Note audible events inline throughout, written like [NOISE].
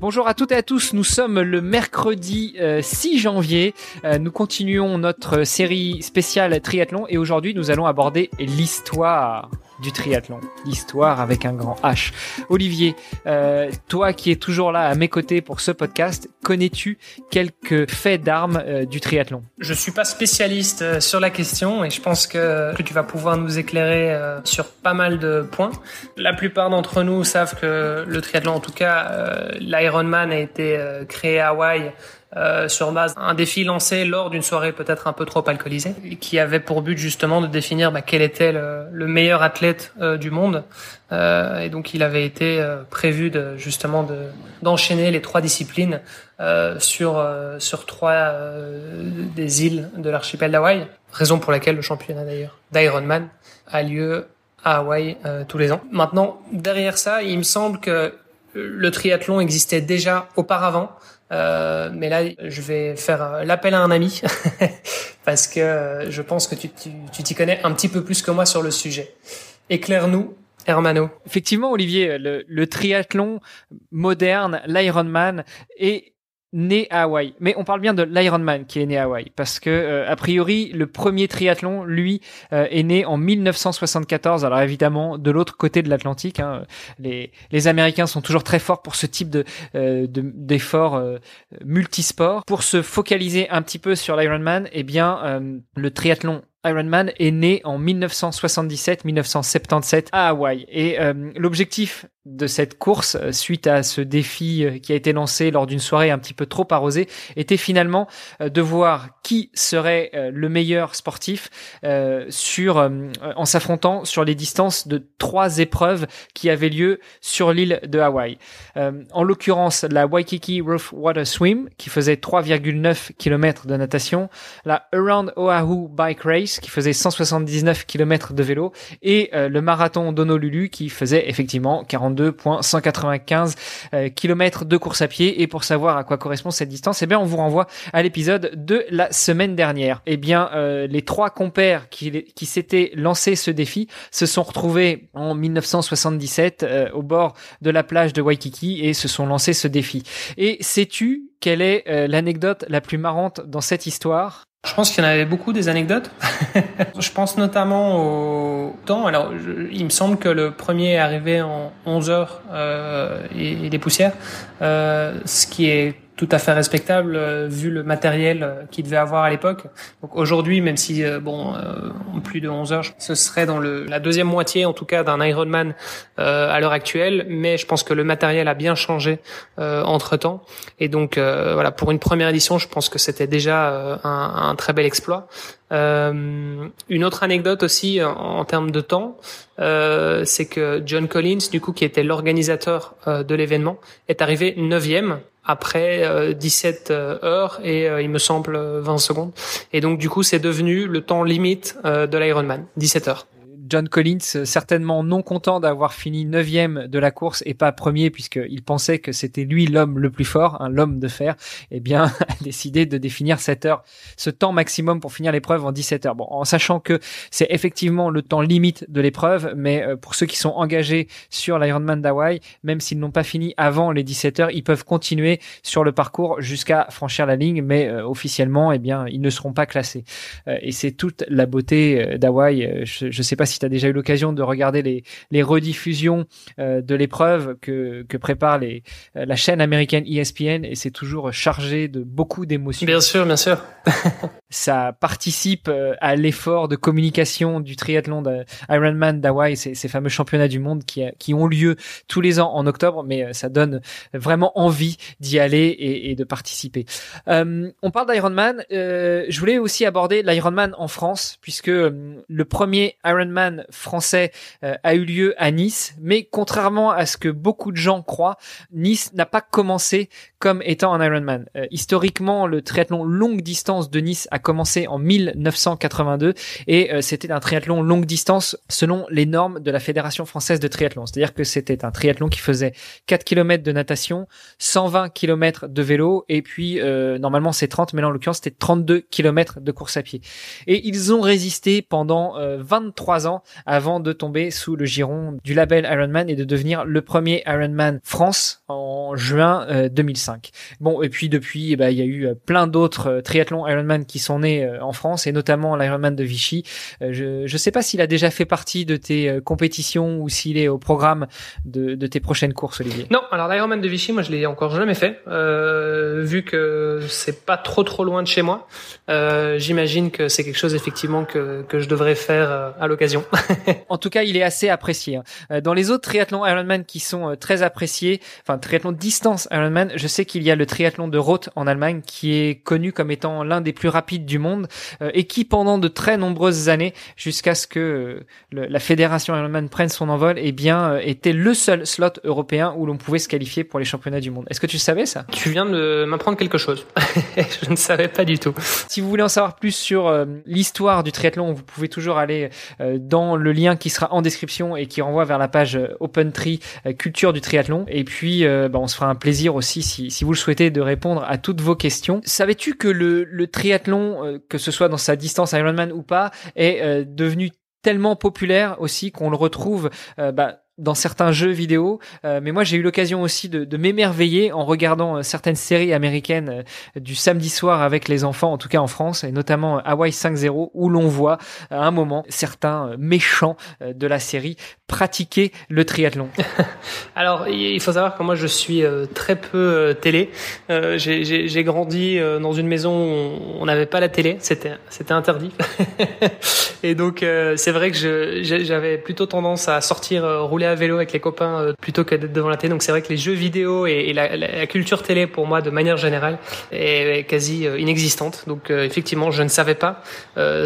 Bonjour à toutes et à tous, nous sommes le mercredi 6 euh, janvier. Euh, nous continuons notre série spéciale triathlon et aujourd'hui nous allons aborder l'histoire du triathlon, l'histoire avec un grand H. Olivier, euh, toi qui es toujours là à mes côtés pour ce podcast, connais-tu quelques faits d'armes euh, du triathlon? Je suis pas spécialiste euh, sur la question et je pense que, tu vas pouvoir nous éclairer euh, sur pas mal de points. La plupart d'entre nous savent que le triathlon, en tout cas l'Ironman, a été créé à Hawaï euh, sur base un défi lancé lors d'une soirée peut-être un peu trop alcoolisée, qui avait pour but justement de définir bah, quel était le, le meilleur athlète euh, du monde. Euh, et donc il avait été euh, prévu de, justement de, d'enchaîner les trois disciplines euh, sur sur trois des îles de l'archipel d'Hawaï. Raison pour laquelle le championnat d'ailleurs d'Ironman a lieu à Hawaï tous les ans. Maintenant derrière ça, il me semble que le triathlon existait déjà auparavant. Euh, mais là, je vais faire euh, l'appel à un ami [LAUGHS] parce que euh, je pense que tu t'y connais un petit peu plus que moi sur le sujet. Éclaire-nous, Hermano. Effectivement, Olivier, le, le triathlon moderne, l'Ironman, est né à Hawaï. Mais on parle bien de l'Ironman qui est né à Hawaï parce que euh, a priori le premier triathlon lui euh, est né en 1974. Alors évidemment de l'autre côté de l'Atlantique, hein, les les Américains sont toujours très forts pour ce type de euh, d'efforts multisports. Pour se focaliser un petit peu sur l'Ironman, eh bien le triathlon Ironman est né en 1977-1977 à Hawaï. Et euh, l'objectif de cette course euh, suite à ce défi euh, qui a été lancé lors d'une soirée un petit peu trop arrosée était finalement euh, de voir qui serait le meilleur sportif sur en s'affrontant sur les distances de trois épreuves qui avaient lieu sur l'île de Hawaï. En l'occurrence la Waikiki Rough Water Swim qui faisait 3,9 km de natation, la Around Oahu Bike Race qui faisait 179 km de vélo et le marathon d'Honolulu qui faisait effectivement 42 122.195 euh, km de course à pied. Et pour savoir à quoi correspond cette distance, eh bien, on vous renvoie à l'épisode de la semaine dernière. Eh bien, euh, les trois compères qui, s'étaient lancés ce défi se sont retrouvés en 1977 euh, au bord de la plage de Waikiki et se sont lancés ce défi. Et sais-tu quelle est euh, l'anecdote la plus marrante dans cette histoire? Je pense qu'il y en avait beaucoup des anecdotes. [LAUGHS] je pense notamment au temps. Alors, il me semble que le premier est arrivé en 11 heures euh, et, et, des poussières, euh, ce qui est tout à fait respectable euh, vu le matériel euh, qu'il devait avoir à l'époque. Donc aujourd'hui, même si euh, bon, en plus de 11 heures, ce serait dans le, la deuxième moitié en tout cas d'un Ironman à l'heure actuelle, mais je pense que le matériel a bien changé entre temps. Et donc voilà, pour une première édition, je pense que c'était déjà un, un, très bel exploit. une autre anecdote aussi en termes de temps, c'est que John Collins, du coup, qui était l'organisateur de l'événement, est arrivé neuvième après 17 euh, heures et euh, il me semble 20 secondes. Et donc du coup, c'est devenu le temps limite euh, de l'Ironman, 17 heures. John Collins, certainement non content d'avoir fini neuvième de la course et pas premier puisqu'il pensait que c'était lui l'homme le plus fort, hein, l'homme de fer, [LAUGHS] eh bien, a décidé de définir cette heure, ce temps maximum pour finir l'épreuve en 17 heures. Bon, en sachant que c'est effectivement le temps limite de l'épreuve, mais euh, pour ceux qui sont engagés sur l'Ironman d'Hawaï, même s'ils n'ont pas fini avant les 17 heures, ils peuvent continuer sur le parcours jusqu'à franchir la ligne, mais euh, officiellement, eh bien, ils ne seront pas classés. Euh, et c'est toute la beauté d'Hawaï. Je ne sais pas si tu as déjà eu l'occasion de regarder les, les rediffusions euh, de l'épreuve que, que prépare les, euh, la chaîne américaine ESPN et c'est toujours chargé de beaucoup d'émotions. Bien sûr, bien sûr. [LAUGHS] Ça participe euh, à l'effort de communication du triathlon de Ironman d'Hawaï, ces, ces fameux championnats du monde qui, qui ont lieu tous les ans en octobre, mais ça donne vraiment envie d'y aller et, et, de participer. Euh, on parle d'Ironman. Euh, je voulais aussi aborder l'Ironman en France, puisque le premier Ironman français euh, a eu lieu à Nice, mais contrairement à ce que beaucoup de gens croient, Nice n'a pas commencé comme étant un Ironman. Euh, historiquement, le triathlon longue distance de Nice a commencé en 1982 et euh, c'était un triathlon longue distance selon les normes de la Fédération française de triathlon. C'est-à-dire que c'était un triathlon qui faisait 4 km de natation, 120 km de vélo et puis euh, normalement c'est 30 mais là en l'occurrence c'était 32 km de course à pied. Et ils ont résisté pendant 23 ans avant de tomber sous le giron du label Ironman et de devenir le premier Ironman France en juin 2005. Bon et puis depuis eh ben, il y a eu plein d'autres triathlons Ironman qui sont nés en France et notamment l'Ironman de Vichy. je ne sais pas s'il a déjà fait partie de tes compétitions ou s'il est au programme de, de tes prochaines courses Olivier. Non, alors l'Ironman de Vichy moi je l'ai encore jamais fait euh, vu que c'est pas trop trop loin de chez moi. Euh, J'imagine que c'est quelque chose effectivement que, que je devrais faire euh, à l'occasion. [LAUGHS] en tout cas, il est assez apprécié. Hein. Euh, dans les autres triathlons Ironman qui sont euh, très appréciés, enfin triathlon distance Ironman, je sais qu'il y a le triathlon de Roth en Allemagne qui est connu comme étant l'un des plus rapides du monde et qui pendant de très nombreuses années, jusqu'à ce que la fédération Ironman prenne son envol, eh bien était le seul slot européen où l'on pouvait se qualifier pour les championnats du monde. Est-ce que tu savais ça? Tu viens de m'apprendre quelque chose. [LAUGHS] je ne savais pas du tout. Si vous voulez en savoir plus sur euh, l'histoire du triathlon, vous pouvez toujours aller euh, dans le lien qui sera en description et qui renvoie vers la page euh, OpenTree Culture du triathlon. Et puis, bah, on se fera un plaisir aussi, si, si vous le souhaitez, de répondre à toutes vos questions. Savais-tu que le, triathlon, que ce soit dans sa distance Ironman ou pas, est devenu tellement populaire aussi qu'on le retrouve bah, dans certains jeux vidéo. Euh, mais moi, j'ai eu l'occasion aussi de, de m'émerveiller en regardant euh, certaines séries américaines euh, du samedi soir avec les enfants, en tout cas en France, et notamment Hawaii 5.0, où l'on voit à un moment certains méchants de la série pratiquer le triathlon. [LAUGHS] Alors, il faut savoir que moi, je suis très peu télé. j'ai grandi dans une maison où on n'avait pas la télé, c'était c'était interdit. [LAUGHS] et donc, c'est vrai que j'avais plutôt tendance à sortir rouler à vélo avec les copains euh, plutôt que d'être devant la télé. Donc c'est vrai que les jeux vidéo et, la, culture télé pour moi de manière générale est, quasi euh, inexistante. Donc euh, effectivement, je ne savais pas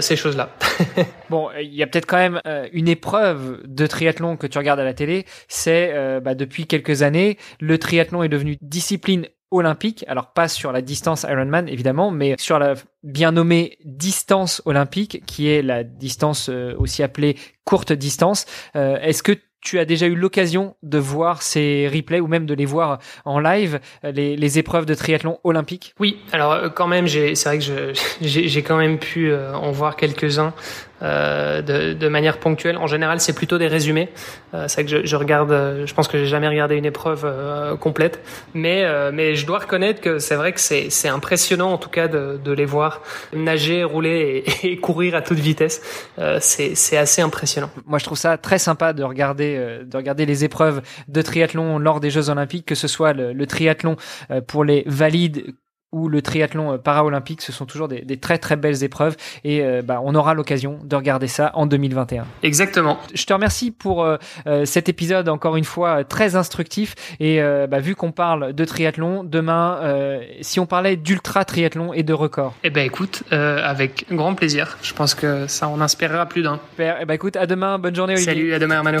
ces choses-là. [LAUGHS] bon, il y a peut-être quand même une épreuve de triathlon que tu regardes à la télé. C'est bah, depuis quelques années, le triathlon est devenu discipline olympique, alors pas sur la distance Ironman évidemment, mais sur la bien nommée distance olympique, qui est la distance aussi appelée courte distance. Est-ce que tu as déjà eu l'occasion de voir ces replays ou même de les voir en live, les, les épreuves de triathlon olympique? Oui, alors euh, quand même, c'est vrai que [LAUGHS] j'ai quand même pu euh, en voir quelques-uns. euh, de, de, manière ponctuelle. En général, c'est plutôt des résumés. Euh, c'est que je, je, regarde, euh, je pense que j'ai jamais regardé une épreuve euh, complète, mais mais je dois reconnaître que c'est vrai que c'est c'est impressionnant en tout cas de, de les voir nager, rouler et, [LAUGHS] et courir à toute vitesse. c'est c'est assez impressionnant. Moi, je trouve ça très sympa de regarder de regarder les épreuves de triathlon lors des Jeux Olympiques, que ce soit le, le triathlon pour les valides ou le triathlon euh, paraolympique, ce sont toujours des, des, très très belles épreuves et euh, bah, on aura l'occasion de regarder ça en 2021. Exactement. Je te remercie pour euh, cet épisode encore une fois très instructif et bah, vu qu'on parle de triathlon, demain, si on parlait d'ultra triathlon et de record. Eh ben écoute, avec grand plaisir. Je pense que ça en inspirera plus d'un. Super. Eh ben écoute, à demain, bonne journée Olivier. Salut, à demain Hermano.